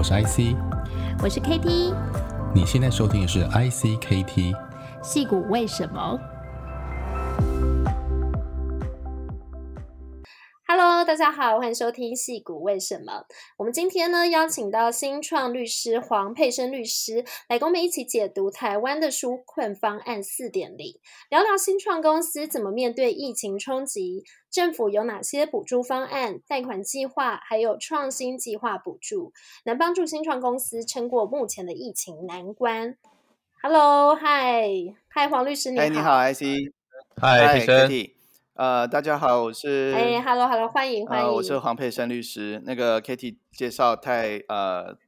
我是 IC，我是 KT，你现在收听的是 ICKT，戏骨为什么大家好，欢迎收听《戏骨为什么》。我们今天呢，邀请到新创律师黄佩生律师来跟我们一起解读台湾的纾困方案四点零，聊聊新创公司怎么面对疫情冲击，政府有哪些补助方案、贷款计划，还有创新计划补助，能帮助新创公司撑过目前的疫情难关。Hello，嗨，嗨，黄律师，你好。Hey, 你好，IC，嗨，佩生。呃，大家好，我是哎，Hello Hello，欢迎欢迎，呃，我是黄佩珊律师。那个 Kitty 介绍太呃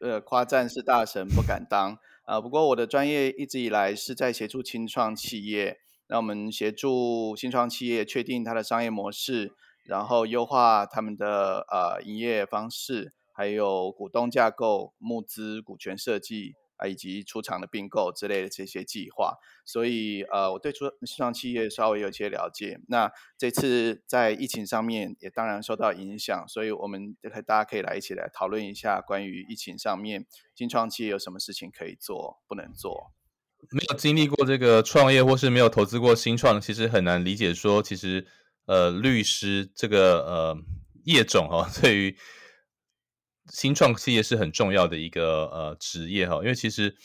呃夸赞是大神不敢当啊，呃，不过我的专业一直以来是在协助新创企业，那我们协助新创企业确定它的商业模式，然后优化他们的呃营业方式，还有股东架构、募资、股权设计。以及出厂的并购之类的这些计划，所以呃，我对初创企业稍微有些了解。那这次在疫情上面也当然受到影响，所以我们大家可以来一起来讨论一下关于疫情上面新创企业有什么事情可以做，不能做。没有经历过这个创业或是没有投资过新创，其实很难理解说，其实呃，律师这个呃业种哦，对于。新创企业是很重要的一个呃职业哈，因为其实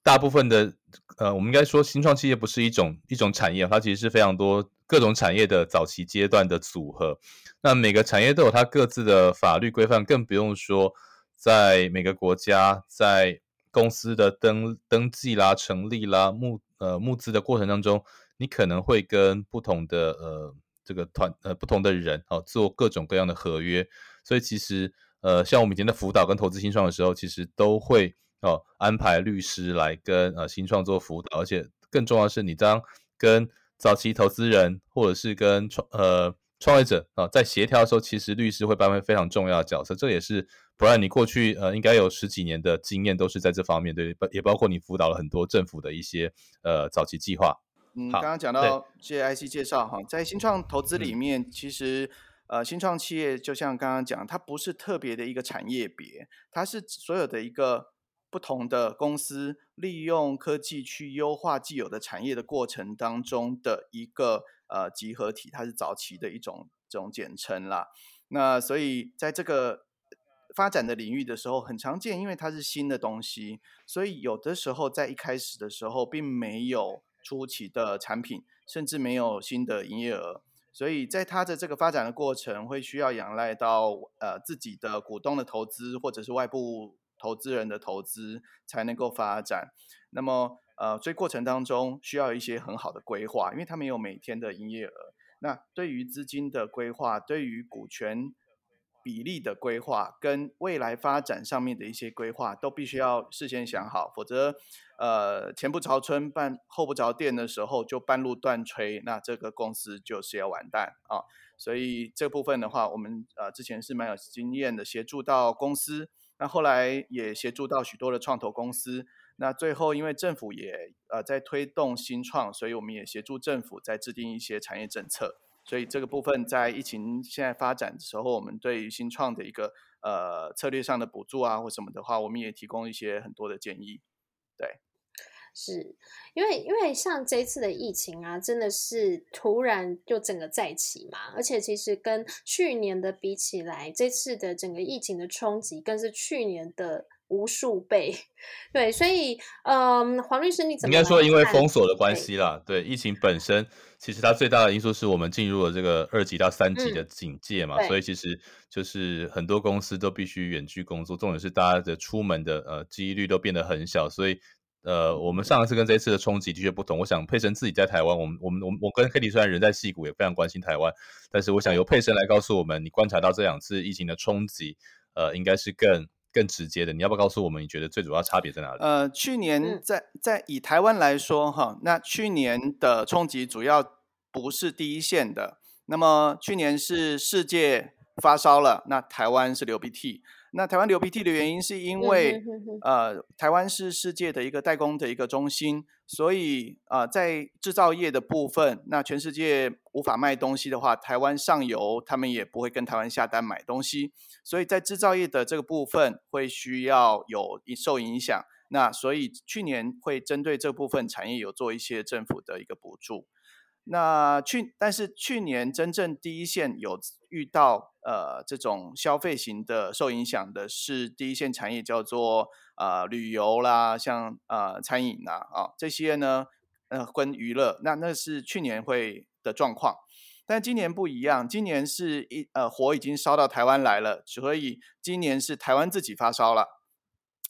大部分的呃，我们应该说新创企业不是一种一种产业，它其实是非常多各种产业的早期阶段的组合。那每个产业都有它各自的法律规范，更不用说在每个国家在公司的登登记啦、成立啦、募呃募资的过程当中，你可能会跟不同的呃这个团呃不同的人哦做各种各样的合约，所以其实。呃，像我们以前在辅导跟投资新创的时候，其实都会哦安排律师来跟呃新创做辅导，而且更重要的是，你当跟早期投资人或者是跟创呃创业者啊、哦、在协调的时候，其实律师会扮演非常重要的角色。这也是不然，你过去呃应该有十几年的经验都是在这方面，对，也包括你辅导了很多政府的一些呃早期计划。嗯，刚刚讲到谢谢 IC 介绍哈，在新创投资里面，嗯、其实。呃，新创企业就像刚刚讲，它不是特别的一个产业别，它是所有的一个不同的公司利用科技去优化既有的产业的过程当中的一个呃集合体，它是早期的一种这种简称啦。那所以在这个发展的领域的时候很常见，因为它是新的东西，所以有的时候在一开始的时候并没有初期的产品，甚至没有新的营业额。所以在它的这个发展的过程，会需要仰赖到呃自己的股东的投资，或者是外部投资人的投资，才能够发展。那么呃，所以过程当中需要一些很好的规划，因为它没有每天的营业额。那对于资金的规划，对于股权比例的规划，跟未来发展上面的一些规划，都必须要事先想好，否则。呃，前不着村半后不着店的时候，就半路断炊，那这个公司就是要完蛋啊！所以这部分的话，我们呃之前是蛮有经验的，协助到公司，那后来也协助到许多的创投公司，那最后因为政府也呃在推动新创，所以我们也协助政府在制定一些产业政策，所以这个部分在疫情现在发展的时候，我们对于新创的一个呃策略上的补助啊或什么的话，我们也提供一些很多的建议，对。是因为，因为像这次的疫情啊，真的是突然就整个再起嘛，而且其实跟去年的比起来，这次的整个疫情的冲击更是去年的无数倍。对，所以，嗯，黄律师，你怎么应该说，因为封锁的关系啦，对，对疫情本身，其实它最大的因素是我们进入了这个二级到三级的警戒嘛，嗯、所以其实就是很多公司都必须远距工作，重点是大家的出门的呃几率都变得很小，所以。呃，我们上一次跟这一次的冲击的确不同。我想佩生自己在台湾，我们我们我我跟 Kitty 虽然人在戏谷，也非常关心台湾，但是我想由佩生来告诉我们，你观察到这两次疫情的冲击，呃，应该是更更直接的。你要不要告诉我们，你觉得最主要差别在哪里？呃，去年在在以台湾来说，哈，那去年的冲击主要不是第一线的。那么去年是世界发烧了，那台湾是流鼻涕。那台湾流鼻涕的原因是因为，呃，台湾是世界的一个代工的一个中心，所以啊、呃，在制造业的部分，那全世界无法卖东西的话，台湾上游他们也不会跟台湾下单买东西，所以在制造业的这个部分会需要有受影响。那所以去年会针对这部分产业有做一些政府的一个补助。那去，但是去年真正第一线有遇到呃这种消费型的受影响的是第一线产业，叫做呃旅游啦，像呃餐饮啦啊、这些呢，呃跟娱乐，那那是去年会的状况，但今年不一样，今年是一呃火已经烧到台湾来了，所以今年是台湾自己发烧了。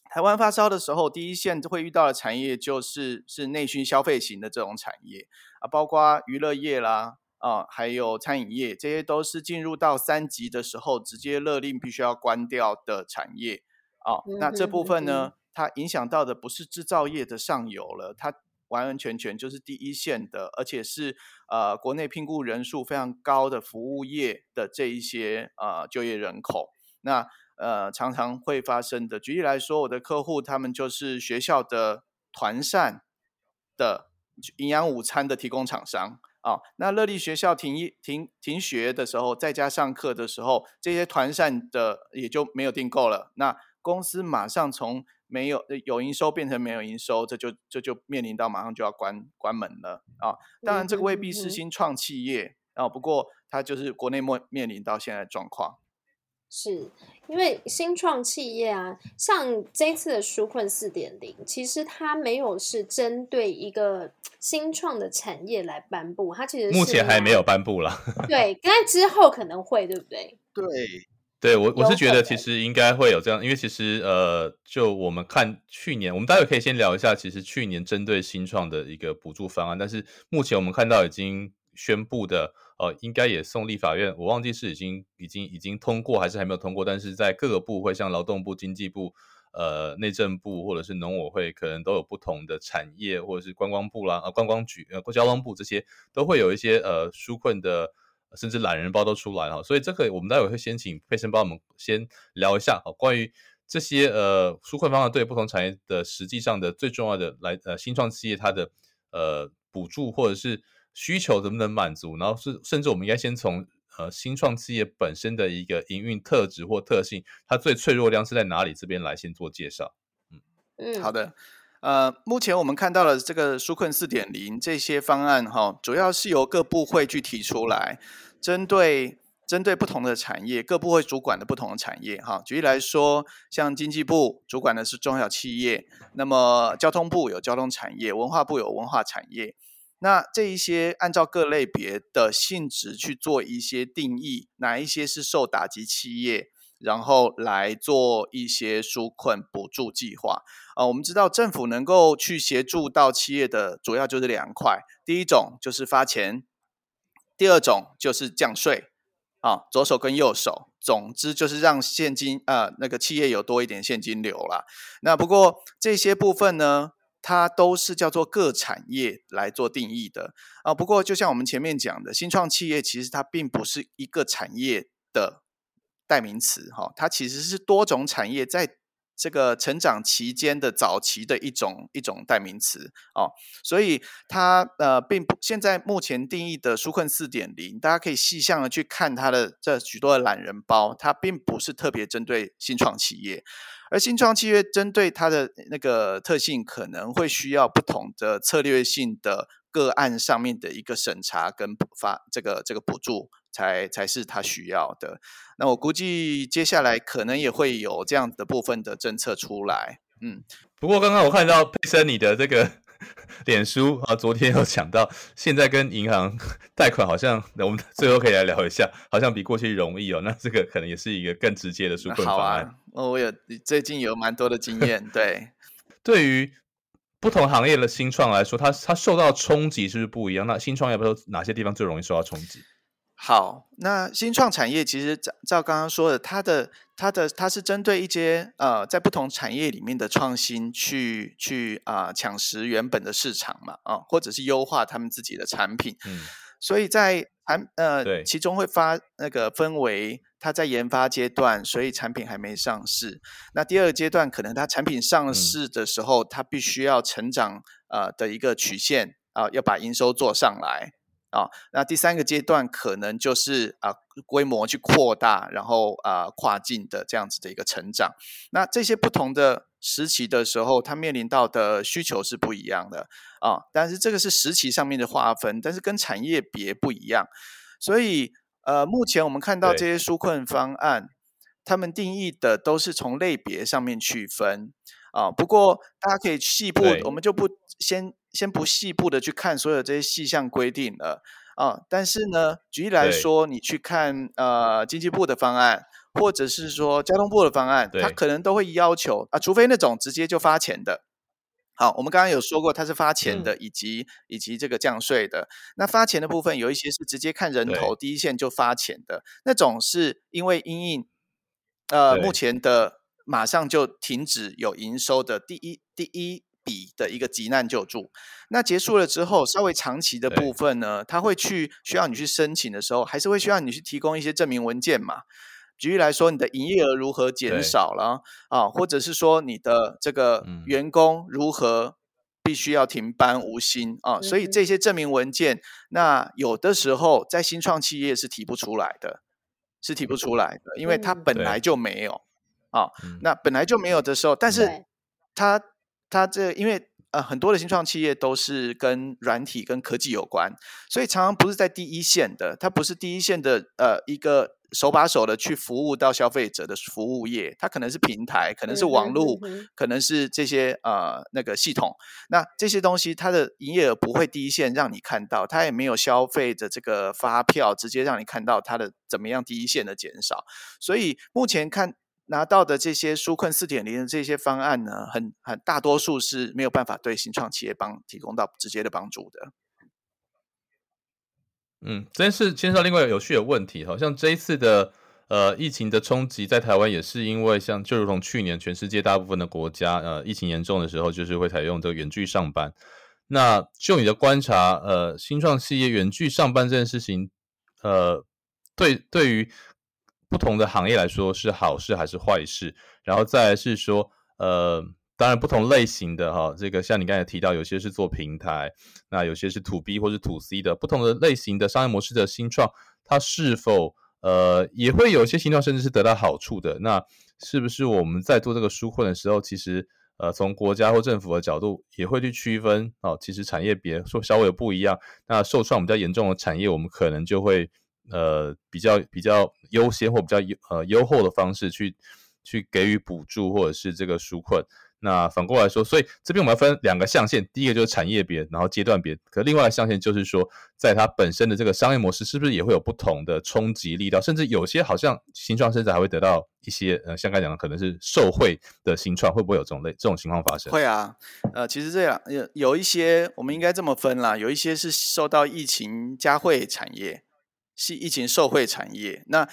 台湾发烧的时候，第一线会遇到的产业就是是内需消费型的这种产业啊，包括娱乐业啦啊，还有餐饮业，这些都是进入到三级的时候直接勒令必须要关掉的产业啊。那这部分呢，它影响到的不是制造业的上游了，它完完全全就是第一线的，而且是呃国内聘雇人数非常高的服务业的这一些呃就业人口。那呃，常常会发生的。举例来说，我的客户他们就是学校的团膳的营养午餐的提供厂商啊、哦。那乐利学校停一停停学的时候，在家上课的时候，这些团膳的也就没有订购了。那公司马上从没有有营收变成没有营收，这就这就面临到马上就要关关门了啊、哦。当然，这个未必是新创企业啊、哦，不过它就是国内面面临到现在的状况。是因为新创企业啊，像这一次的纾困四点零，其实它没有是针对一个新创的产业来颁布，它其实目前还没有颁布了。对，但之后可能会，对不对？对，对我我是觉得其实应该会有这样，因为其实呃，就我们看去年，我们待会可以先聊一下，其实去年针对新创的一个补助方案，但是目前我们看到已经宣布的。呃，应该也送立法院，我忘记是已经已经已经通过还是还没有通过，但是在各个部会，像劳动部、经济部、呃内政部或者是农委会，可能都有不同的产业，或者是观光部啦、呃观光局、呃交通部这些，都会有一些呃纾困的，甚至懒人包都出来了。所以这个我们待会会先请佩森帮我们先聊一下，好，关于这些呃纾困方案对不同产业的实际上的最重要的来呃新创企业它的呃补助或者是。需求能不能满足？然后是甚至我们应该先从呃新创企业本身的一个营运特质或特性，它最脆弱量是在哪里？这边来先做介绍。嗯嗯，好的。呃，目前我们看到了这个纾困四点零这些方案哈，主要是由各部会去提出来，针对针对不同的产业，各部会主管的不同的产业哈。举例来说，像经济部主管的是中小企业，那么交通部有交通产业，文化部有文化产业。那这一些按照各类别的性质去做一些定义，哪一些是受打击企业，然后来做一些纾困补助计划。啊、我们知道政府能够去协助到企业的主要就是两块，第一种就是发钱，第二种就是降税。啊，左手跟右手，总之就是让现金呃那个企业有多一点现金流啦。那不过这些部分呢，它都是叫做各产业来做定义的啊。不过，就像我们前面讲的，新创企业其实它并不是一个产业的代名词哈，它其实是多种产业在这个成长期间的早期的一种一种代名词哦。所以它呃并不现在目前定义的纾困四点零，大家可以细项的去看它的这许多的懒人包，它并不是特别针对新创企业。而新创契约针对它的那个特性，可能会需要不同的策略性的个案上面的一个审查跟发这个这个补助才，才是它需要的。那我估计接下来可能也会有这样的部分的政策出来。嗯，不过刚刚我看到佩森你的这个。脸书啊，昨天有讲到，现在跟银行 贷款好像，那我们最后可以来聊一下，好像比过去容易哦。那这个可能也是一个更直接的纾困方案。哦啊，我有最近有蛮多的经验。对，对于不同行业的新创来说，它它受到冲击是不是不一样？那新创业不知道哪些地方最容易受到冲击？好，那新创产业其实照照刚刚说的，它的它的它是针对一些呃在不同产业里面的创新去去啊、呃、抢食原本的市场嘛啊、呃，或者是优化他们自己的产品。嗯，所以在产呃对其中会发那个分为它在研发阶段，所以产品还没上市。那第二个阶段，可能它产品上市的时候，嗯、它必须要成长呃的一个曲线啊、呃，要把营收做上来啊、呃。那第三个阶段，可能就是啊、呃、规模去扩大，然后啊、呃、跨境的这样子的一个成长。那这些不同的时期的时候，它面临到的需求是不一样的啊、呃。但是这个是时期上面的划分，但是跟产业别不一样，所以。呃，目前我们看到这些纾困方案，他们定义的都是从类别上面区分啊。不过大家可以细部，我们就不先先不细部的去看所有这些细项规定了啊。但是呢，举例来说，你去看呃经济部的方案，或者是说交通部的方案，它可能都会要求啊，除非那种直接就发钱的。好，我们刚刚有说过，它是发钱的，以及、嗯、以及这个降税的。那发钱的部分有一些是直接看人头，第一线就发钱的那种，是因为因应呃目前的马上就停止有营收的第一第一笔的一个急难救助。那结束了之后，稍微长期的部分呢，他会去需要你去申请的时候，还是会需要你去提供一些证明文件嘛。举例来说，你的营业额如何减少了啊？或者是说你的这个员工如何必须要停班无薪啊？所以这些证明文件，那有的时候在新创企业是提不出来的，是提不出来的，因为它本来就没有啊。那本来就没有的时候，但是它它这因为呃很多的新创企业都是跟软体跟科技有关，所以常常不是在第一线的，它不是第一线的呃一个。手把手的去服务到消费者的服务业，它可能是平台，可能是网络，可能是这些呃那个系统。那这些东西它的营业额不会第一线让你看到，它也没有消费的这个发票直接让你看到它的怎么样第一线的减少。所以目前看拿到的这些纾困四点零的这些方案呢，很很大多数是没有办法对新创企业帮提供到直接的帮助的。嗯，这件事牵涉另外有趣的问题，好像这一次的呃疫情的冲击在台湾也是因为像就如同去年全世界大部分的国家呃疫情严重的时候，就是会采用这个远距上班。那就你的观察，呃，新创企业远距上班这件事情，呃，对对于不同的行业来说是好事还是坏事？然后再来是说，呃。当然，不同类型的哈，这个像你刚才提到，有些是做平台，那有些是 To B 或是 To C 的，不同的类型的商业模式的新创，它是否呃也会有一些新创甚至是得到好处的？那是不是我们在做这个纾困的时候，其实呃从国家或政府的角度也会去区分哦，其实产业别说稍微有不一样，那受创比较严重的产业，我们可能就会呃比较比较优先或比较优呃优厚的方式去去给予补助或者是这个纾困。那反过来说，所以这边我们要分两个象限，第一个就是产业别，然后阶段别。可另外的象限就是说，在它本身的这个商业模式，是不是也会有不同的冲击力道？甚至有些好像新创甚至还会得到一些，呃，像刚才讲的，可能是受贿的新创，会不会有这种类这种情况发生？会啊，呃，其实这样有有一些，我们应该这么分啦，有一些是受到疫情加惠产业，是疫情受惠产业，那。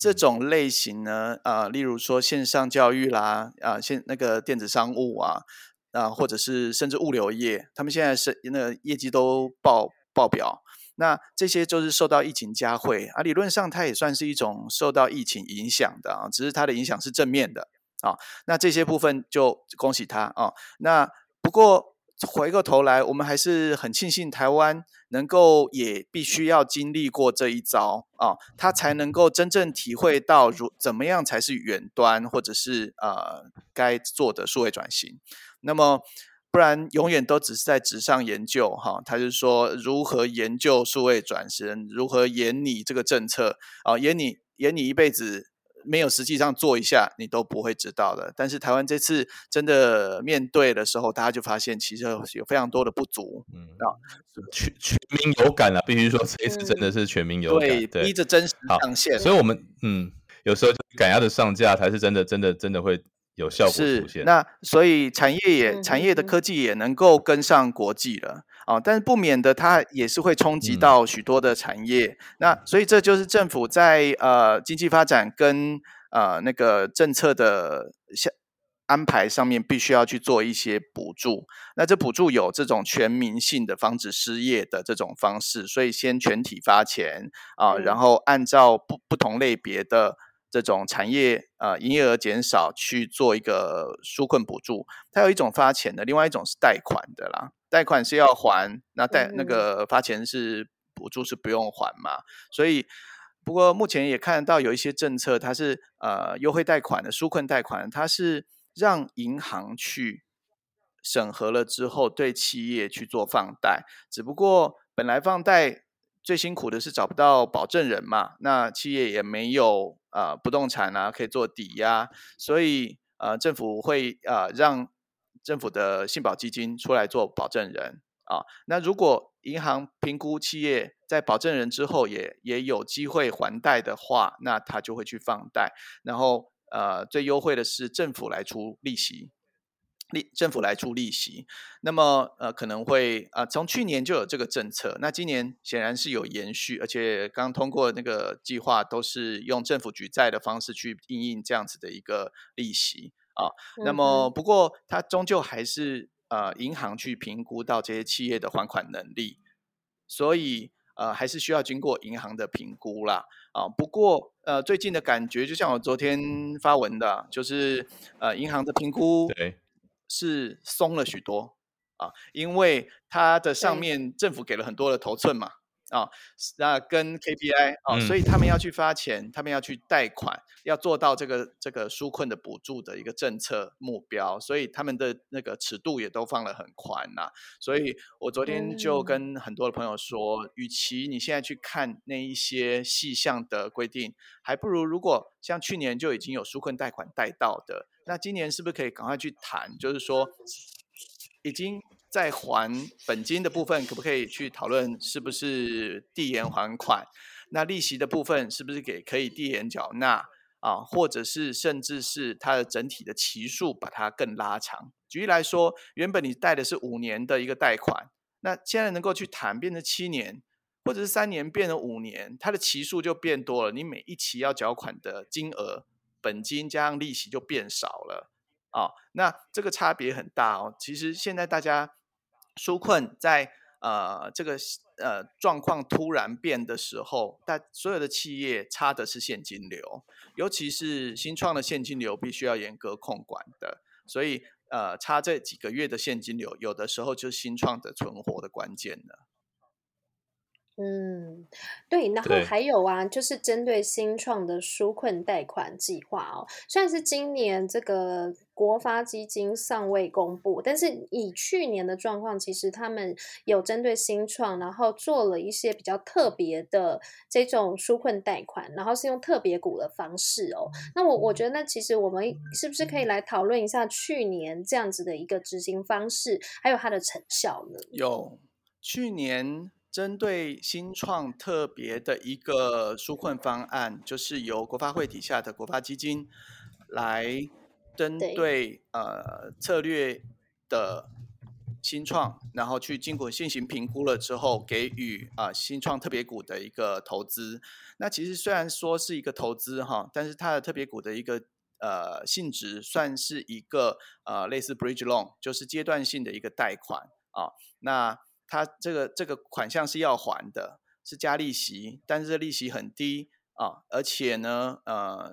这种类型呢，啊、呃，例如说线上教育啦，啊、呃，现那个电子商务啊，啊、呃，或者是甚至物流业，他们现在是那个业绩都爆爆表。那这些就是受到疫情加惠啊，理论上它也算是一种受到疫情影响的啊，只是它的影响是正面的啊。那这些部分就恭喜它啊。那不过。回过头来，我们还是很庆幸台湾能够也必须要经历过这一遭啊，他才能够真正体会到如怎么样才是远端或者是呃该做的数位转型。那么不然永远都只是在纸上研究哈，他就说如何研究数位转型，如何演你这个政策啊，演你演你一辈子。没有实际上做一下，你都不会知道的。但是台湾这次真的面对的时候，大家就发现其实有非常多的不足。嗯，啊，全全民有感了，必须说这一次真的是全民有感，嗯、对，逼着真实上线。所以我们嗯，有时候就赶鸭子上架才是真的，真的，真的会有效果出现。那所以产业也产业的科技也能够跟上国际了。啊，但是不免的，它也是会冲击到许多的产业。嗯、那所以这就是政府在呃经济发展跟呃那个政策的下安排上面，必须要去做一些补助。那这补助有这种全民性的防止失业的这种方式，所以先全体发钱啊，嗯、然后按照不不同类别的这种产业呃营业额减少去做一个纾困补助，它有一种发钱的，另外一种是贷款的啦。贷款是要还，那贷那个发钱是补助是不用还嘛。所以不过目前也看到有一些政策，它是呃优惠贷款的纾困贷款，它是让银行去审核了之后对企业去做放贷，只不过本来放贷。最辛苦的是找不到保证人嘛，那企业也没有呃不动产啊可以做抵押，所以呃政府会呃让政府的信保基金出来做保证人啊。那如果银行评估企业在保证人之后也也有机会还贷的话，那他就会去放贷，然后呃最优惠的是政府来出利息。利政府来出利息，那么呃可能会啊、从去年就有这个政策，那今年显然是有延续，而且刚通过那个计划都是用政府举债的方式去应应这样子的一个利息啊。那么不过它终究还是呃银行去评估到这些企业的还款能力，所以呃还是需要经过银行的评估啦啊。不过呃最近的感觉就像我昨天发文的，就是呃银行的评估对。是松了许多啊，因为它的上面政府给了很多的头寸嘛啊，那跟 KPI 啊，嗯、所以他们要去发钱，他们要去贷款，要做到这个这个纾困的补助的一个政策目标，所以他们的那个尺度也都放得很宽呐、啊。所以我昨天就跟很多的朋友说，嗯、与其你现在去看那一些细项的规定，还不如如果像去年就已经有纾困贷款贷到的。那今年是不是可以赶快去谈？就是说，已经在还本金的部分，可不可以去讨论是不是递延还款？那利息的部分是不是给可以递延缴纳啊？或者是甚至是它的整体的期数把它更拉长？举例来说，原本你贷的是五年的一个贷款，那现在能够去谈变成七年，或者是三年变成五年，它的期数就变多了。你每一期要缴款的金额。本金加上利息就变少了、哦，那这个差别很大哦。其实现在大家纾困在呃这个呃状况突然变的时候，但所有的企业差的是现金流，尤其是新创的现金流必须要严格控管的，所以呃差这几个月的现金流，有的时候就是新创的存活的关键了。嗯，对，然后还有啊，就是针对新创的纾困贷款计划哦，虽然是今年这个国发基金尚未公布，但是以去年的状况，其实他们有针对新创，然后做了一些比较特别的这种纾困贷款，然后是用特别股的方式哦。那我我觉得，那其实我们是不是可以来讨论一下去年这样子的一个执行方式，还有它的成效呢？有，去年。针对新创特别的一个纾困方案，就是由国发会底下的国发基金来针对，对呃策略的新创，然后去经过进行评估了之后，给予啊、呃、新创特别股的一个投资。那其实虽然说是一个投资哈，但是它的特别股的一个呃性质算是一个呃类似 bridge loan，就是阶段性的一个贷款啊。那它这个这个款项是要还的，是加利息，但是利息很低啊，而且呢，呃，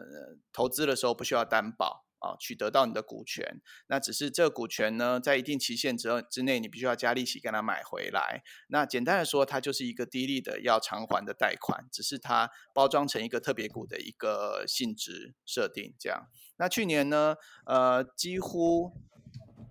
投资的时候不需要担保啊，取得到你的股权，那只是这个股权呢，在一定期限之之内，你必须要加利息跟它买回来。那简单的说，它就是一个低利的要偿还的贷款，只是它包装成一个特别股的一个性质设定这样。那去年呢，呃，几乎。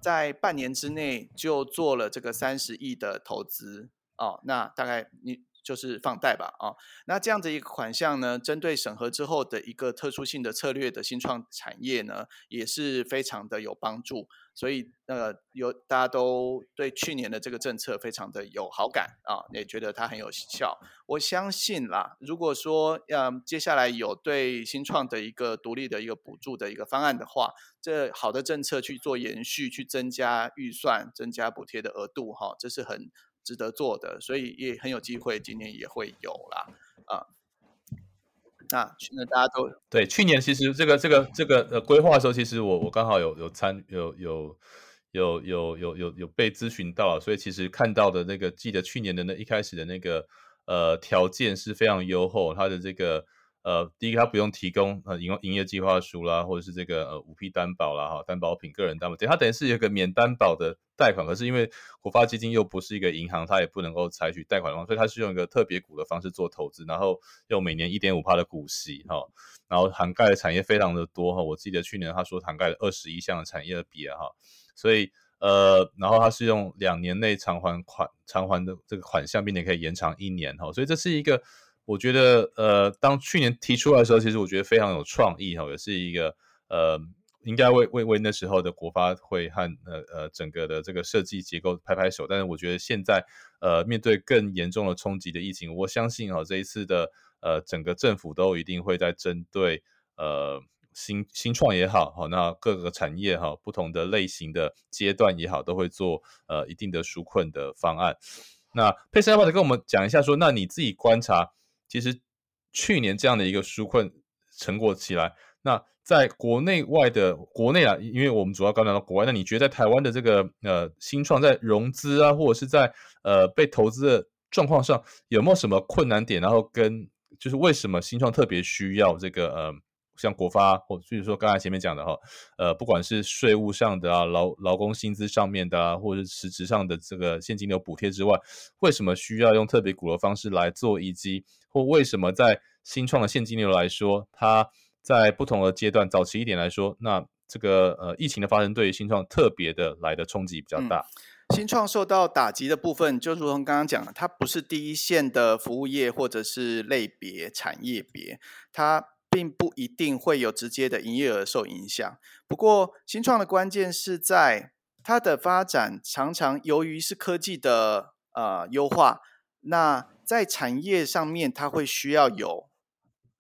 在半年之内就做了这个三十亿的投资。哦，那大概你就是放贷吧啊，那这样的一个款项呢，针对审核之后的一个特殊性的策略的新创产业呢，也是非常的有帮助。所以，呃，有大家都对去年的这个政策非常的有好感啊，也觉得它很有效。我相信啦，如果说要、呃、接下来有对新创的一个独立的一个补助的一个方案的话，这好的政策去做延续，去增加预算、增加补贴的额度，哈、这是很值得做的。所以也很有机会，今年也会有啦，啊。那那大家都对，去年其实这个这个这个呃规划的时候，其实我我刚好有有参有有有有有有有被咨询到，所以其实看到的那个记得去年的那一开始的那个呃条件是非常优厚，它的这个呃，第一个他不用提供呃营营业计划书啦，或者是这个呃五 P 担保啦哈，担保品、个人担保，它，等于是有个免担保的贷款，可是因为国发基金又不是一个银行，它也不能够采取贷款的方式，所以它是用一个特别股的方式做投资，然后用每年一点五趴的股息哈，然后涵盖的产业非常的多哈，我记得去年他说涵盖了二十一项的产业别哈，所以。呃，然后它是用两年内偿还款偿还的这个款项，并且可以延长一年哈，所以这是一个我觉得呃，当去年提出来的时候，其实我觉得非常有创意哈，也是一个呃，应该为为为那时候的国发会和呃呃整个的这个设计结构拍拍手。但是我觉得现在呃，面对更严重的冲击的疫情，我相信哈，这一次的呃整个政府都一定会在针对呃。新新创也好，好，那各个产业哈，不同的类型的阶段也好，都会做呃一定的纾困的方案。那佩珊要不要跟我们讲一下说，说那你自己观察，其实去年这样的一个纾困成果起来，那在国内外的国内啊，因为我们主要刚讲到国外，那你觉得在台湾的这个呃新创在融资啊，或者是在呃被投资的状况上，有没有什么困难点？然后跟就是为什么新创特别需要这个呃？像国发，或就是说刚才前面讲的哈，呃，不管是税务上的啊，劳劳工薪资上面的啊，或者是实质上的这个现金流补贴之外，为什么需要用特别股的方式来做以及或为什么在新创的现金流来说，它在不同的阶段，早期一点来说，那这个呃疫情的发生对于新创特别的来的冲击比较大。新创受到打击的部分，就如同刚刚讲的，它不是第一线的服务业或者是类别产业别，它。并不一定会有直接的营业额受影响。不过，新创的关键是在它的发展，常常由于是科技的呃优化，那在产业上面，它会需要有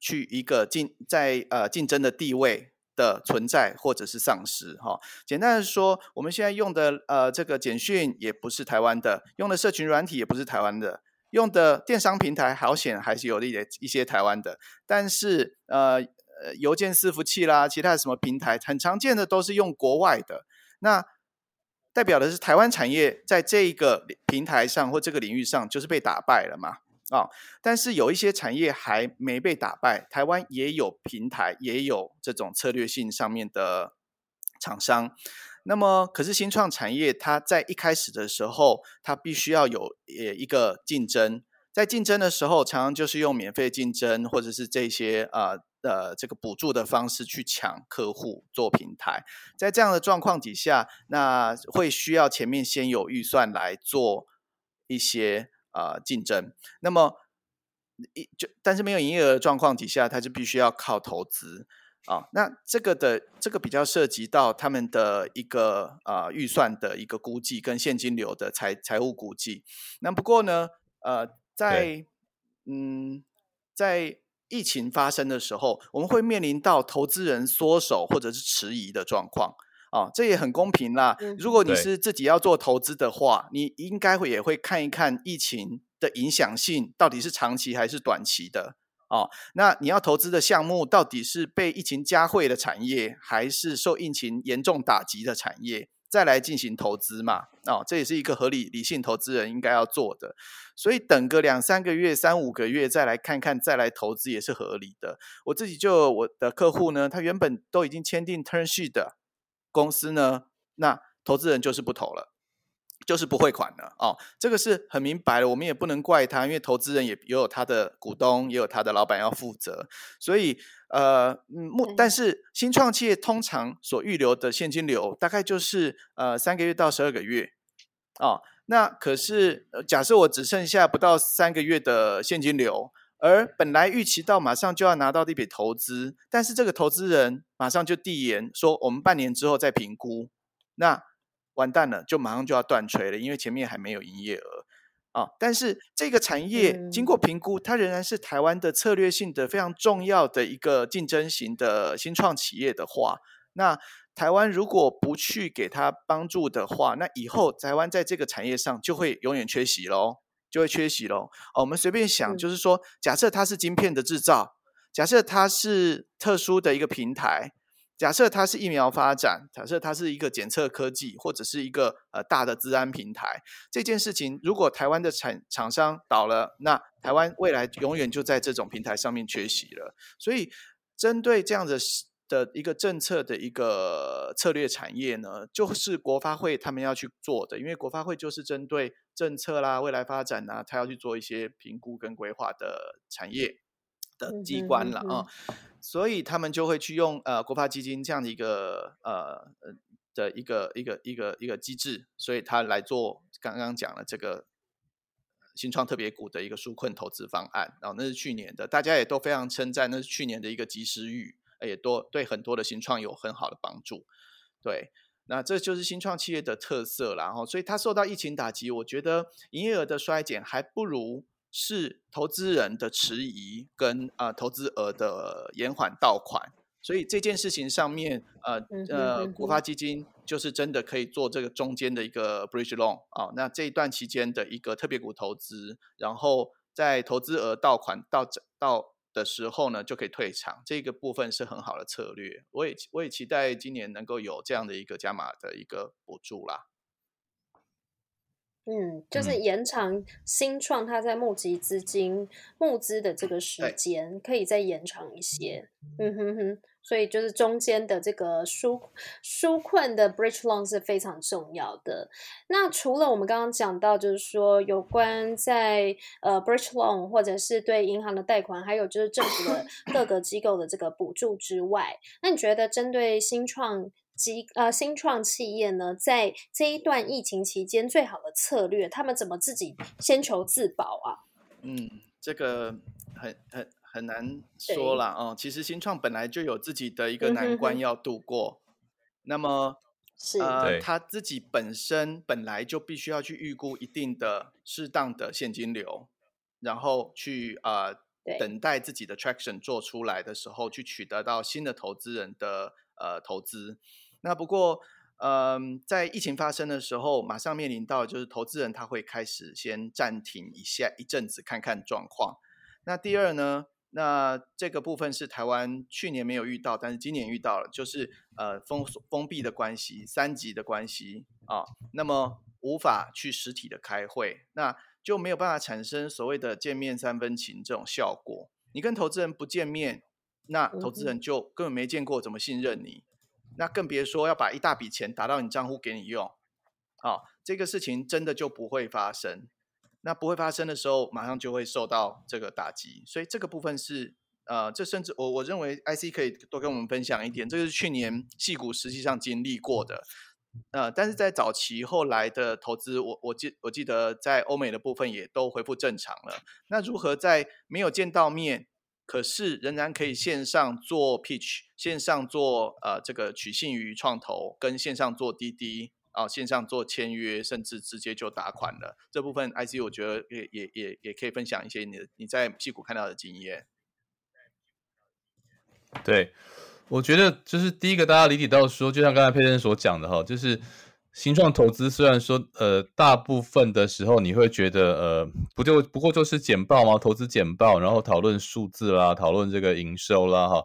去一个竞在呃竞争的地位的存在，或者是丧失。哈，简单的说，我们现在用的呃这个简讯也不是台湾的，用的社群软体也不是台湾的。用的电商平台好险还是有的一些台湾的，但是呃呃邮件伺服器啦，其他什么平台很常见的都是用国外的，那代表的是台湾产业在这一个平台上或这个领域上就是被打败了嘛啊、哦，但是有一些产业还没被打败，台湾也有平台，也有这种策略性上面的厂商。那么，可是新创产业它在一开始的时候，它必须要有呃一个竞争，在竞争的时候，常常就是用免费竞争或者是这些呃呃这个补助的方式去抢客户做平台，在这样的状况底下，那会需要前面先有预算来做一些呃竞争，那么一就但是没有营业额状况底下，它就必须要靠投资。啊、哦，那这个的这个比较涉及到他们的一个啊、呃、预算的一个估计跟现金流的财财务估计。那不过呢，呃，在嗯在疫情发生的时候，我们会面临到投资人缩手或者是迟疑的状况。啊、哦，这也很公平啦。如果你是自己要做投资的话，你应该会也会看一看疫情的影响性到底是长期还是短期的。哦，那你要投资的项目到底是被疫情加惠的产业，还是受疫情严重打击的产业，再来进行投资嘛？哦，这也是一个合理理性投资人应该要做的。所以等个两三个月、三五个月再来看看，再来投资也是合理的。我自己就我的客户呢，他原本都已经签订 turn sheet 的公司呢，那投资人就是不投了。就是不汇款了哦，这个是很明白的，我们也不能怪他，因为投资人也也有他的股东，也有他的老板要负责，所以呃，目但是新创企业通常所预留的现金流大概就是呃三个月到十二个月哦，那可是假设我只剩下不到三个月的现金流，而本来预期到马上就要拿到一笔投资，但是这个投资人马上就递延说，我们半年之后再评估，那。完蛋了，就马上就要断炊了，因为前面还没有营业额啊。但是这个产业经过评估，它仍然是台湾的策略性的非常重要的一个竞争型的新创企业的话，那台湾如果不去给它帮助的话，那以后台湾在这个产业上就会永远缺席喽，就会缺席喽。我们随便想，就是说，假设它是晶片的制造，假设它是特殊的一个平台。假设它是疫苗发展，假设它是一个检测科技，或者是一个呃大的资安平台，这件事情如果台湾的产厂商倒了，那台湾未来永远就在这种平台上面缺席了。所以，针对这样的的一个政策的一个策略产业呢，就是国发会他们要去做的，因为国发会就是针对政策啦、未来发展啊，他要去做一些评估跟规划的产业的机关了啊。所以他们就会去用呃国发基金这样的一个呃的一个一个一个一个机制，所以他来做刚刚讲的这个新创特别股的一个纾困投资方案，然后那是去年的，大家也都非常称赞，那是去年的一个及时雨，也多对很多的新创有很好的帮助。对，那这就是新创企业的特色，然后所以它受到疫情打击，我觉得营业额的衰减还不如。是投资人的迟疑跟啊、呃、投资额的延缓到款，所以这件事情上面，呃呃，国发基金就是真的可以做这个中间的一个 bridge loan 啊、哦，那这一段期间的一个特别股投资，然后在投资额到款到到的时候呢，就可以退场，这个部分是很好的策略。我也我也期待今年能够有这样的一个加码的一个补助啦。嗯，就是延长新创它在募集资金、募资的这个时间，可以再延长一些。嗯哼哼，所以就是中间的这个纾纾困的 bridge loan 是非常重要的。那除了我们刚刚讲到，就是说有关在呃 bridge loan 或者是对银行的贷款，还有就是政府的各个机构的这个补助之外，那你觉得针对新创？及呃，新创企业呢，在这一段疫情期间，最好的策略，他们怎么自己先求自保啊？嗯，这个很很很难说啦。哦。其实新创本来就有自己的一个难关要度过，嗯、那么是呃，他自己本身本来就必须要去预估一定的适当的现金流，然后去呃等待自己的 traction 做出来的时候，去取得到新的投资人的呃投资。那不过，嗯，在疫情发生的时候，马上面临到就是投资人他会开始先暂停一下一阵子，看看状况。那第二呢，那这个部分是台湾去年没有遇到，但是今年遇到了，就是呃封锁封闭的关系，三级的关系啊，那么无法去实体的开会，那就没有办法产生所谓的见面三分情这种效果。你跟投资人不见面，那投资人就根本没见过，怎么信任你？那更别说要把一大笔钱打到你账户给你用，哦，这个事情真的就不会发生。那不会发生的时候，马上就会受到这个打击。所以这个部分是，呃，这甚至我我认为 IC 可以多跟我们分享一点。这个是去年戏股实际上经历过的，呃，但是在早期后来的投资，我我记我记得在欧美的部分也都恢复正常了。那如何在没有见到面，可是仍然可以线上做 pitch，线上做呃这个取信于创投，跟线上做滴滴啊、线上做签约，甚至直接就打款了。这部分 IC 我觉得也也也也可以分享一些你你在屁股看到的经验。对，我觉得就是第一个大家理解到说，就像刚才佩珍所讲的哈，就是。新创投资虽然说，呃，大部分的时候你会觉得，呃，不就不过就是简报嘛，投资简报，然后讨论数字啦，讨论这个营收啦，哈。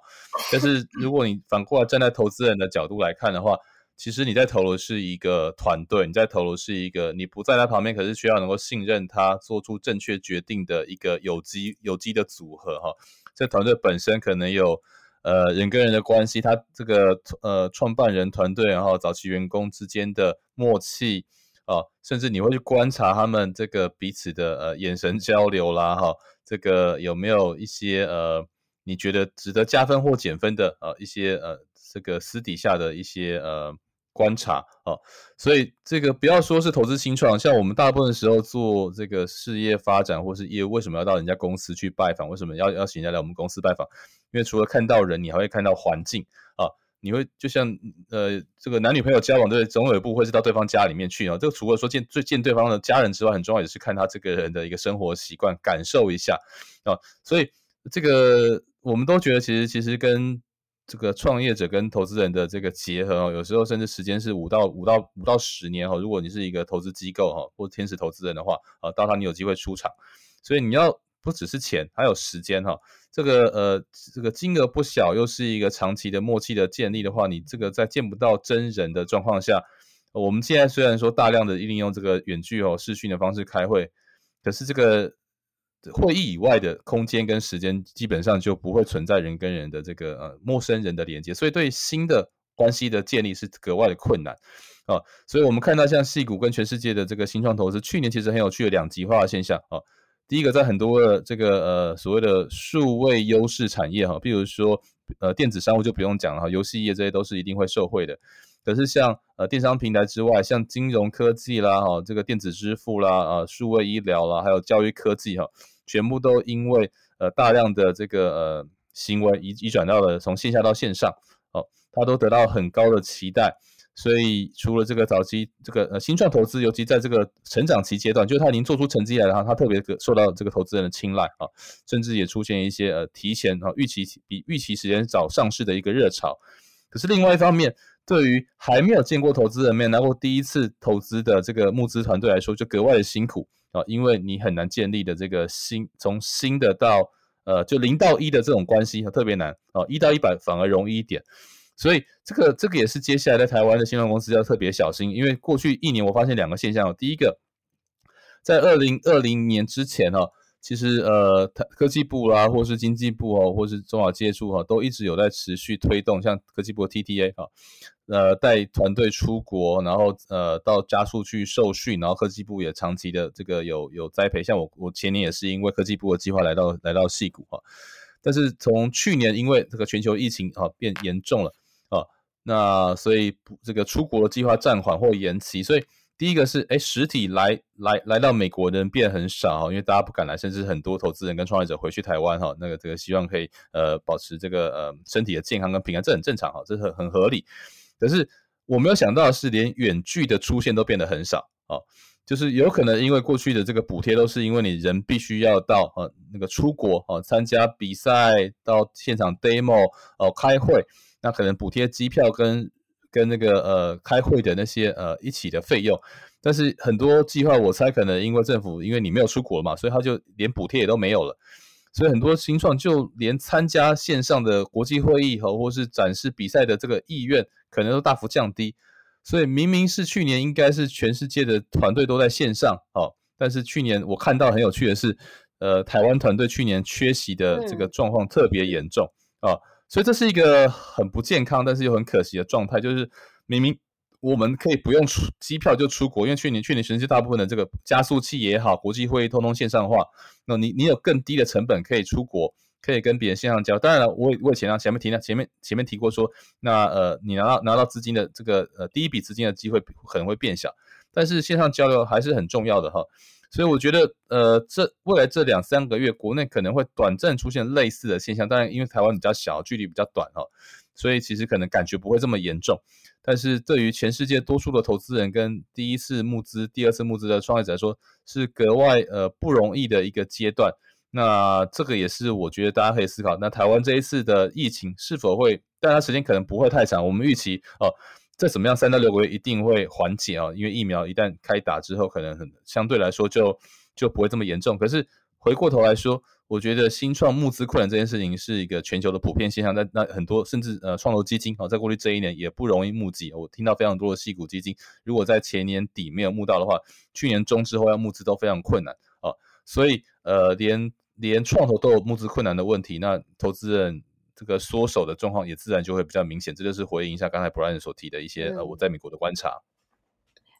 但是如果你反过来站在投资人的角度来看的话，其实你在投的是一个团队，你在投的是一个你不在他旁边，可是需要能够信任他做出正确决定的一个有机有机的组合，哈。这团队本身可能有。呃，人跟人的关系，他这个呃，创办人团队，然后早期员工之间的默契啊、甚至你会去观察他们这个彼此的呃眼神交流啦，哈，这个有没有一些呃，你觉得值得加分或减分的呃一些呃这个私底下的一些呃观察啊、所以这个不要说是投资新创，像我们大部分时候做这个事业发展或是业务，为什么要到人家公司去拜访？为什么要要请人家来我们公司拜访？因为除了看到人，你还会看到环境啊！你会就像呃，这个男女朋友交往，对，总有一步会是到对方家里面去啊。这个除了说见最见对方的家人之外，很重要也是看他这个人的一个生活习惯，感受一下啊。所以这个我们都觉得，其实其实跟这个创业者跟投资人的这个结合哦，有时候甚至时间是五到五到五到十年哦。如果你是一个投资机构哈，或天使投资人的话啊，到他你有机会出场，所以你要。不只是钱，还有时间哈。这个呃，这个金额不小，又是一个长期的默契的建立的话，你这个在见不到真人的状况下，我们现在虽然说大量的利用这个远距哦视讯的方式开会，可是这个会议以外的空间跟时间，基本上就不会存在人跟人的这个呃陌生人的连接，所以对新的关系的建立是格外的困难啊。所以我们看到像戏股跟全世界的这个新创投资，去年其实很有趣的两极化的现象啊。第一个，在很多的这个呃所谓的数位优势产业哈，比如说呃电子商务就不用讲了哈，游戏业这些都是一定会受惠的。可是像呃电商平台之外，像金融科技啦哈，这个电子支付啦啊，数位医疗啦，还有教育科技哈，全部都因为呃大量的这个呃行为移移转到了从线下到线上哦，它都得到很高的期待。所以，除了这个早期这个呃新创投资，尤其在这个成长期阶段，就是他已经做出成绩来了，他特别受到这个投资人的青睐啊，甚至也出现一些呃提前啊预期比预期时间早上市的一个热潮。可是另外一方面，对于还没有见过投资人、没有拿过第一次投资的这个募资团队来说，就格外的辛苦啊，因为你很难建立的这个新从新的到呃就零到一的这种关系特别难啊，一到一百反而容易一点。所以这个这个也是接下来在台湾的新创公司要特别小心，因为过去一年我发现两个现象。第一个，在二零二零年之前哈，其实呃，科技部啦，或是经济部哦，或是中小企业处哈，都一直有在持续推动，像科技部 TTA 哈，呃，带团队出国，然后呃，到加速去受训，然后科技部也长期的这个有有栽培。像我我前年也是因为科技部的计划来到来到矽谷哈，但是从去年因为这个全球疫情啊变严重了啊。那所以这个出国的计划暂缓或延期，所以第一个是哎实体来来来到美国的人变很少，因为大家不敢来，甚至很多投资人跟创业者回去台湾哈，那个这个希望可以呃保持这个呃身体的健康跟平安，这很正常哈，这很很合理。可是我没有想到的是，连远距的出现都变得很少啊，就是有可能因为过去的这个补贴都是因为你人必须要到呃那个出国啊参加比赛，到现场 demo 哦开会。那可能补贴机票跟跟那个呃开会的那些呃一起的费用，但是很多计划我猜可能因为政府因为你没有出国嘛，所以他就连补贴也都没有了，所以很多新创就连参加线上的国际会议和或是展示比赛的这个意愿可能都大幅降低，所以明明是去年应该是全世界的团队都在线上哦，但是去年我看到很有趣的是，呃台湾团队去年缺席的这个状况特别严重啊。哦所以这是一个很不健康，但是又很可惜的状态，就是明明我们可以不用出机票就出国，因为去年去年全世界大部分的这个加速器也好，国际会议通通线上化，那你你有更低的成本可以出国，可以跟别人线上交。当然了，我我以前啊前面提前面前面提过说，那呃你拿到拿到资金的这个呃第一笔资金的机会可能会变小，但是线上交流还是很重要的哈。所以我觉得，呃，这未来这两三个月，国内可能会短暂出现类似的现象。当然，因为台湾比较小，距离比较短哈，所以其实可能感觉不会这么严重。但是对于全世界多数的投资人跟第一次募资、第二次募资的创业者来说，是格外呃不容易的一个阶段。那这个也是我觉得大家可以思考。那台湾这一次的疫情是否会，但它时间可能不会太长。我们预期哦。再怎么样？三到六个月一定会缓解啊，因为疫苗一旦开打之后，可能很相对来说就就不会这么严重。可是回过头来说，我觉得新创募资困难这件事情是一个全球的普遍现象。在那很多甚至呃创投基金啊，在过去这一年也不容易募集。我听到非常多的矽谷基金，如果在前年底没有募到的话，去年中之后要募资都非常困难啊。所以呃，连连创投都有募资困难的问题，那投资人。这个缩手的状况也自然就会比较明显，这就是回应一下刚才 Brian 所提的一些、嗯、呃我在美国的观察。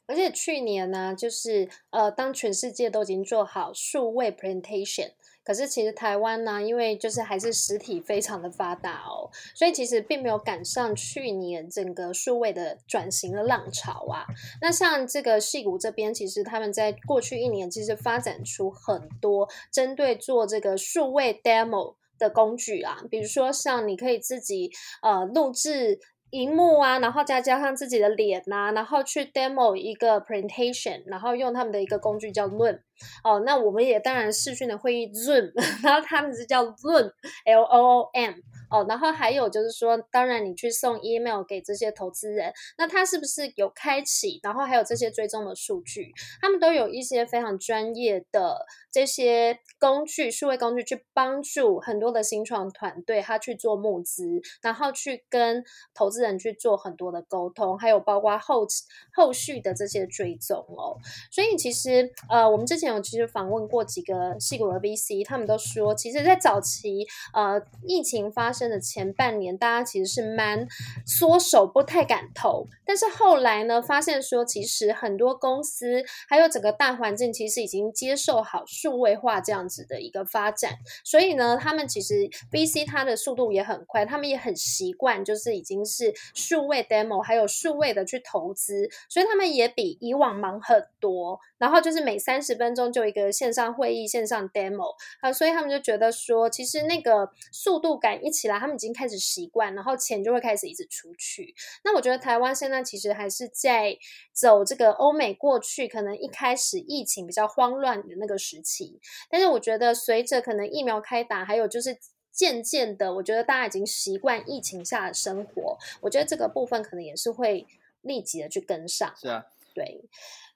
而且去年呢，就是呃当全世界都已经做好数位 presentation，可是其实台湾呢，因为就是还是实体非常的发达哦，所以其实并没有赶上去年整个数位的转型的浪潮啊。那像这个戏谷这边，其实他们在过去一年其实发展出很多针对做这个数位 demo。的工具啊，比如说像你可以自己呃录制荧幕啊，然后再加上自己的脸呐、然后去 demo 一个 presentation，然后用他们的一个工具叫论。哦，那我们也当然视讯的会议 Zoom，然后他们是叫 Zoom，L O O M。哦，然后还有就是说，当然你去送 email 给这些投资人，那他是不是有开启？然后还有这些追踪的数据，他们都有一些非常专业的这些工具，数位工具去帮助很多的新创团队，他去做募资，然后去跟投资人去做很多的沟通，还有包括后后续的这些追踪哦。所以其实呃，我们之前有其实访问过几个矽谷的 VC，他们都说，其实在早期呃疫情发生。的前半年，大家其实是蛮缩手，不太敢投。但是后来呢，发现说，其实很多公司还有整个大环境，其实已经接受好数位化这样子的一个发展。所以呢，他们其实 VC 它的速度也很快，他们也很习惯，就是已经是数位 demo，还有数位的去投资，所以他们也比以往忙很多。然后就是每三十分钟就一个线上会议、线上 demo 啊，所以他们就觉得说，其实那个速度感一起来，他们已经开始习惯，然后钱就会开始一直出去。那我觉得台湾现在其实还是在走这个欧美过去可能一开始疫情比较慌乱的那个时期，但是我觉得随着可能疫苗开打，还有就是渐渐的，我觉得大家已经习惯疫情下的生活，我觉得这个部分可能也是会立即的去跟上。是啊，对。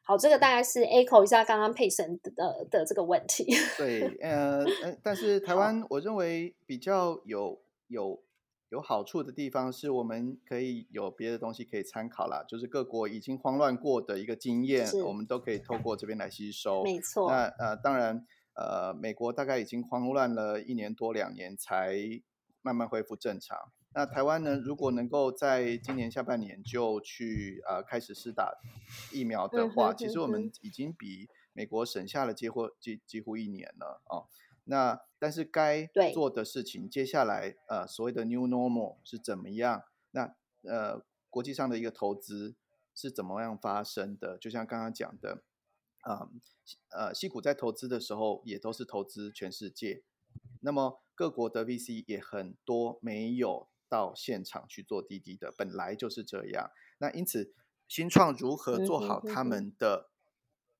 好，这个大概是 echo 一下刚刚佩神的的，的这个问题。对，呃，但是台湾我认为比较有有有好处的地方是，我们可以有别的东西可以参考啦，就是各国已经慌乱过的一个经验，我们都可以透过这边来吸收。没错。那呃，当然，呃，美国大概已经慌乱了一年多两年，才慢慢恢复正常。那台湾呢？如果能够在今年下半年就去呃开始施打疫苗的话，嗯、其实我们已经比美国省下了几乎几几乎一年了哦。那但是该做的事情，接下来呃所谓的 new normal 是怎么样？那呃国际上的一个投资是怎么样发生的？就像刚刚讲的，啊呃西谷在投资的时候也都是投资全世界，那么各国的 VC 也很多没有。到现场去做滴滴的，本来就是这样。那因此，新创如何做好他们的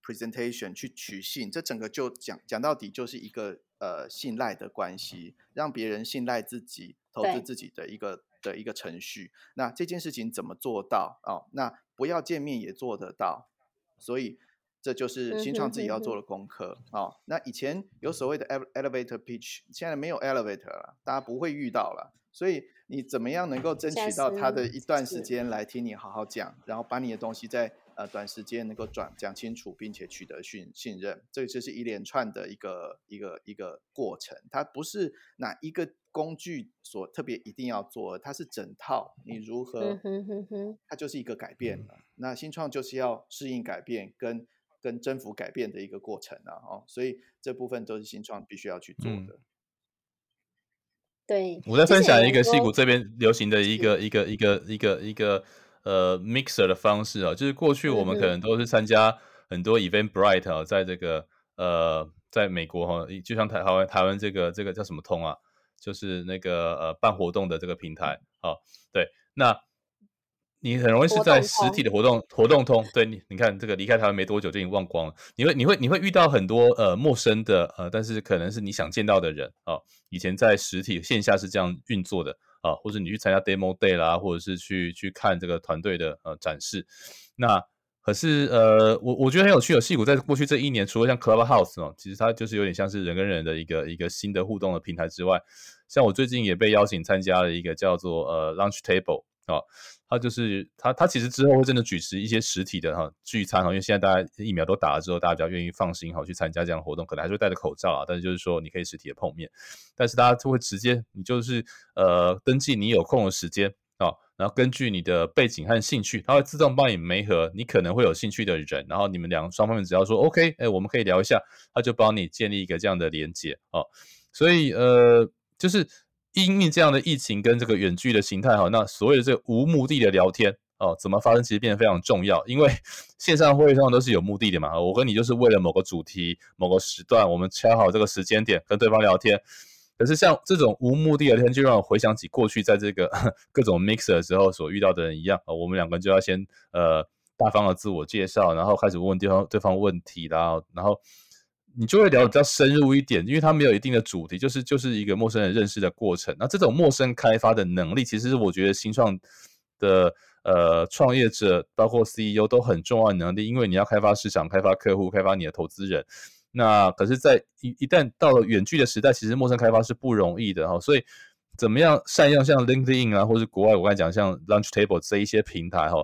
presentation 去取信，这整个就讲讲到底就是一个呃信赖的关系，让别人信赖自己投资自己的一个的一个程序。那这件事情怎么做到啊、哦？那不要见面也做得到，所以这就是新创自己要做的功课啊、哦。那以前有所谓的 elevator pitch，现在没有 elevator 了，大家不会遇到了，所以。你怎么样能够争取到他的一段时间来听你好好讲，然后把你的东西在呃短时间能够转讲清楚，并且取得信信任，这就是一连串的一个一个一个过程。它不是哪一个工具所特别一定要做，它是整套。你如何？它就是一个改变了。那新创就是要适应改变跟跟征服改变的一个过程啊！哦，所以这部分都是新创必须要去做的。嗯对，我在分享一个戏谷这边流行的一个一个一个一个一个呃 mixer 的方式啊，就是过去我们可能都是参加很多 Eventbrite 啊，在这个呃在美国哈，就像台湾台湾这个这个叫什么通啊，就是那个呃办活动的这个平台啊，对，那。你很容易是在实体的活动活动通，对你，你看这个离开台湾没多久就已经忘光了。你会你会你会遇到很多呃陌生的呃，但是可能是你想见到的人啊、哦。以前在实体线下是这样运作的啊、哦，或者你去参加 demo day 啦，或者是去去看这个团队的呃展示。那可是呃，我我觉得很有趣的，矽谷在过去这一年，除了像 Clubhouse 哦，其实它就是有点像是人跟人的一个一个新的互动的平台之外，像我最近也被邀请参加了一个叫做呃 Lunch Table 啊、哦。他就是他，他其实之后会真的举持一些实体的哈聚餐哈，因为现在大家疫苗都打了之后，大家比较愿意放心哈去参加这样的活动，可能还是会戴着口罩啊，但是就是说你可以实体的碰面，但是大家就会直接你就是呃登记你有空的时间啊，然后根据你的背景和兴趣，它会自动帮你媒合你可能会有兴趣的人，然后你们两双方面只要说 OK，哎，我们可以聊一下，他就帮你建立一个这样的连接啊，所以呃就是。因应这样的疫情跟这个远距的形态哈，那所谓的这个无目的的聊天哦，怎么发生其实变得非常重要。因为 线上会议上都是有目的的嘛，我跟你就是为了某个主题、某个时段，我们敲好这个时间点跟对方聊天。可是像这种无目的的聊天，就让我回想起过去在这个 各种 mixer 的时候所遇到的人一样啊，我们两个人就要先呃大方的自我介绍，然后开始问对方对方问题啦，然后。你就会聊得比较深入一点，因为它没有一定的主题，就是就是一个陌生人认识的过程。那这种陌生开发的能力，其实是我觉得新创的呃创业者，包括 CEO 都很重要的能力，因为你要开发市场、开发客户、开发你的投资人。那可是，在一一旦到了远距的时代，其实陌生开发是不容易的哈。所以，怎么样善用像 LinkedIn 啊，或是国外我刚才讲像 Lunch Table 这一些平台哈，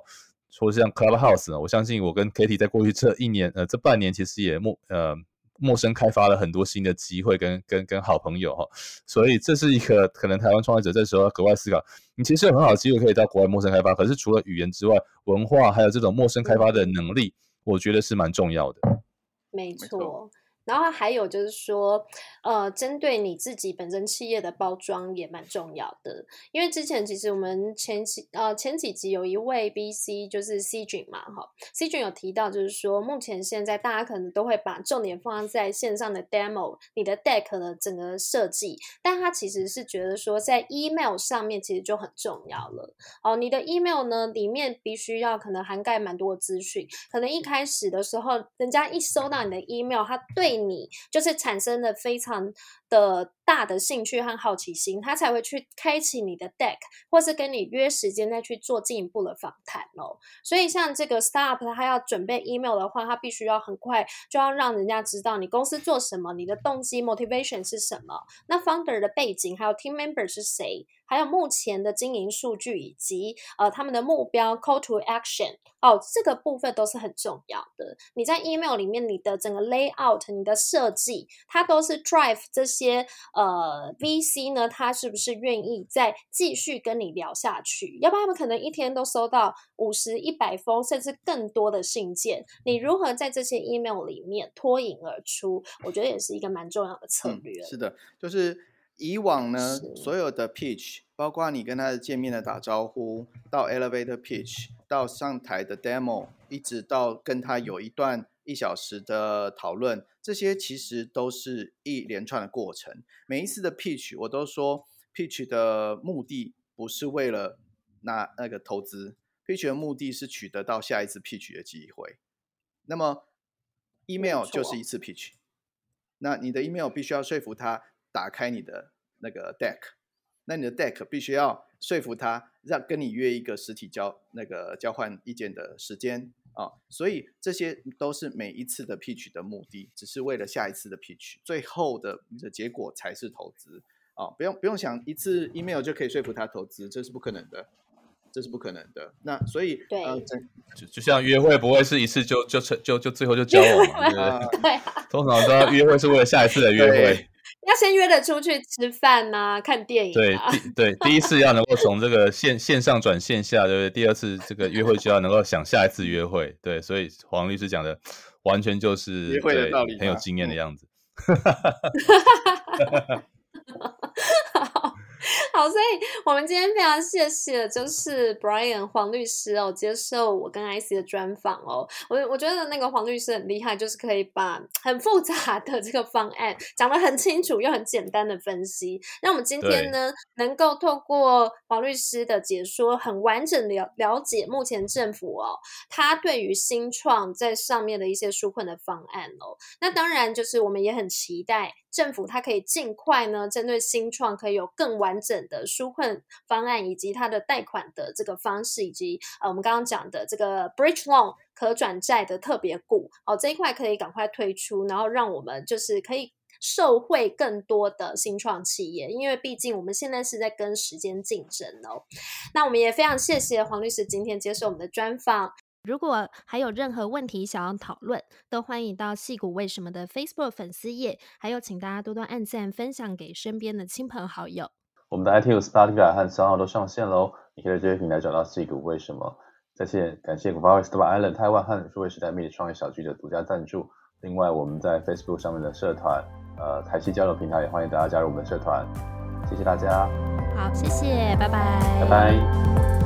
或是像 Clubhouse 呢？我相信我跟 Katie 在过去这一年呃这半年，其实也陌呃。陌生开发了很多新的机会跟跟跟好朋友哈，所以这是一个可能台湾创业者这时候要格外思考。你其实有很好的机会可以到国外陌生开发，可是除了语言之外，文化还有这种陌生开发的能力，我觉得是蛮重要的。没错。然后还有就是说，呃，针对你自己本身企业的包装也蛮重要的，因为之前其实我们前几呃前几集有一位 BC 就是 C 君嘛，哈，C 君有提到就是说，目前现在大家可能都会把重点放在线上的 demo，你的 deck 的整个设计，但他其实是觉得说，在 email 上面其实就很重要了。哦，你的 email 呢里面必须要可能涵盖蛮多资讯，可能一开始的时候，人家一收到你的 email，他对你就是产生了非常的大的兴趣和好奇心，他才会去开启你的 deck，或是跟你约时间再去做进一步的访谈哦。所以像这个 startup，他要准备 email 的话，他必须要很快就要让人家知道你公司做什么，你的动机 motivation 是什么，那 founder 的背景还有 team member 是谁。还有目前的经营数据以及呃他们的目标 call to action 哦，这个部分都是很重要的。你在 email 里面，你的整个 layout、你的设计，它都是 drive 这些呃 VC 呢，他是不是愿意再继续跟你聊下去？要不然他们可能一天都收到五十、一百封甚至更多的信件。你如何在这些 email 里面脱颖而出？我觉得也是一个蛮重要的策略。嗯，是的，就是。以往呢，所有的 pitch，包括你跟他的见面的打招呼，到 elevator pitch，到上台的 demo，一直到跟他有一段一小时的讨论，这些其实都是一连串的过程。每一次的 pitch，我都说 pitch 的目的不是为了拿那个投资，pitch 的目的是取得到下一次 pitch 的机会。那么 email 就是一次 pitch，那你的 email 必须要说服他。打开你的那个 deck，那你的 deck 必须要说服他，让跟你约一个实体交那个交换意见的时间啊，所以这些都是每一次的 pitch 的目的，只是为了下一次的 pitch，最后的的结果才是投资啊，不用不用想一次 email 就可以说服他投资，这是不可能的，这是不可能的。那所以对，呃、就就像约会不会是一次就就成就就最后就交往嘛，对不对？通常都要约会是为了下一次的约会。要先约着出去吃饭呐、啊，看电影、啊。对，第对第一次要能够从这个线线上转线下，对不对？第二次这个约会就要能够想下一次约会。对，所以黄律师讲的完全就是约会的道理，很有经验的样子。好，所以我们今天非常谢谢，就是 Brian 黄律师哦，接受我跟 IC 的专访哦。我我觉得那个黄律师很厉害，就是可以把很复杂的这个方案讲得很清楚又很简单的分析。那我们今天呢，能够透过黄律师的解说，很完整了了解目前政府哦，他对于新创在上面的一些纾困的方案哦。那当然就是我们也很期待。政府它可以尽快呢，针对新创可以有更完整的纾困方案，以及它的贷款的这个方式，以及呃我们刚刚讲的这个 bridge loan 可转债的特别股，哦这一块可以赶快推出，然后让我们就是可以受惠更多的新创企业，因为毕竟我们现在是在跟时间竞争哦。那我们也非常谢谢黄律师今天接受我们的专访。如果还有任何问题想要讨论，都欢迎到戏骨为什么的 Facebook 粉丝页，还有请大家多多按赞、分享给身边的亲朋好友。我们的 iTunes、Spotify 和 SoundOn 都上线喽，你可以在这些平台找到戏骨为什么。再次感谢 Groupon Startup Island 台湾和数位时代媒体创业小聚的独家赞助。另外，我们在 Facebook 上面的社团，呃，台企交流平台也欢迎大家加入我们的社团。谢谢大家。好，谢谢，拜拜。拜拜。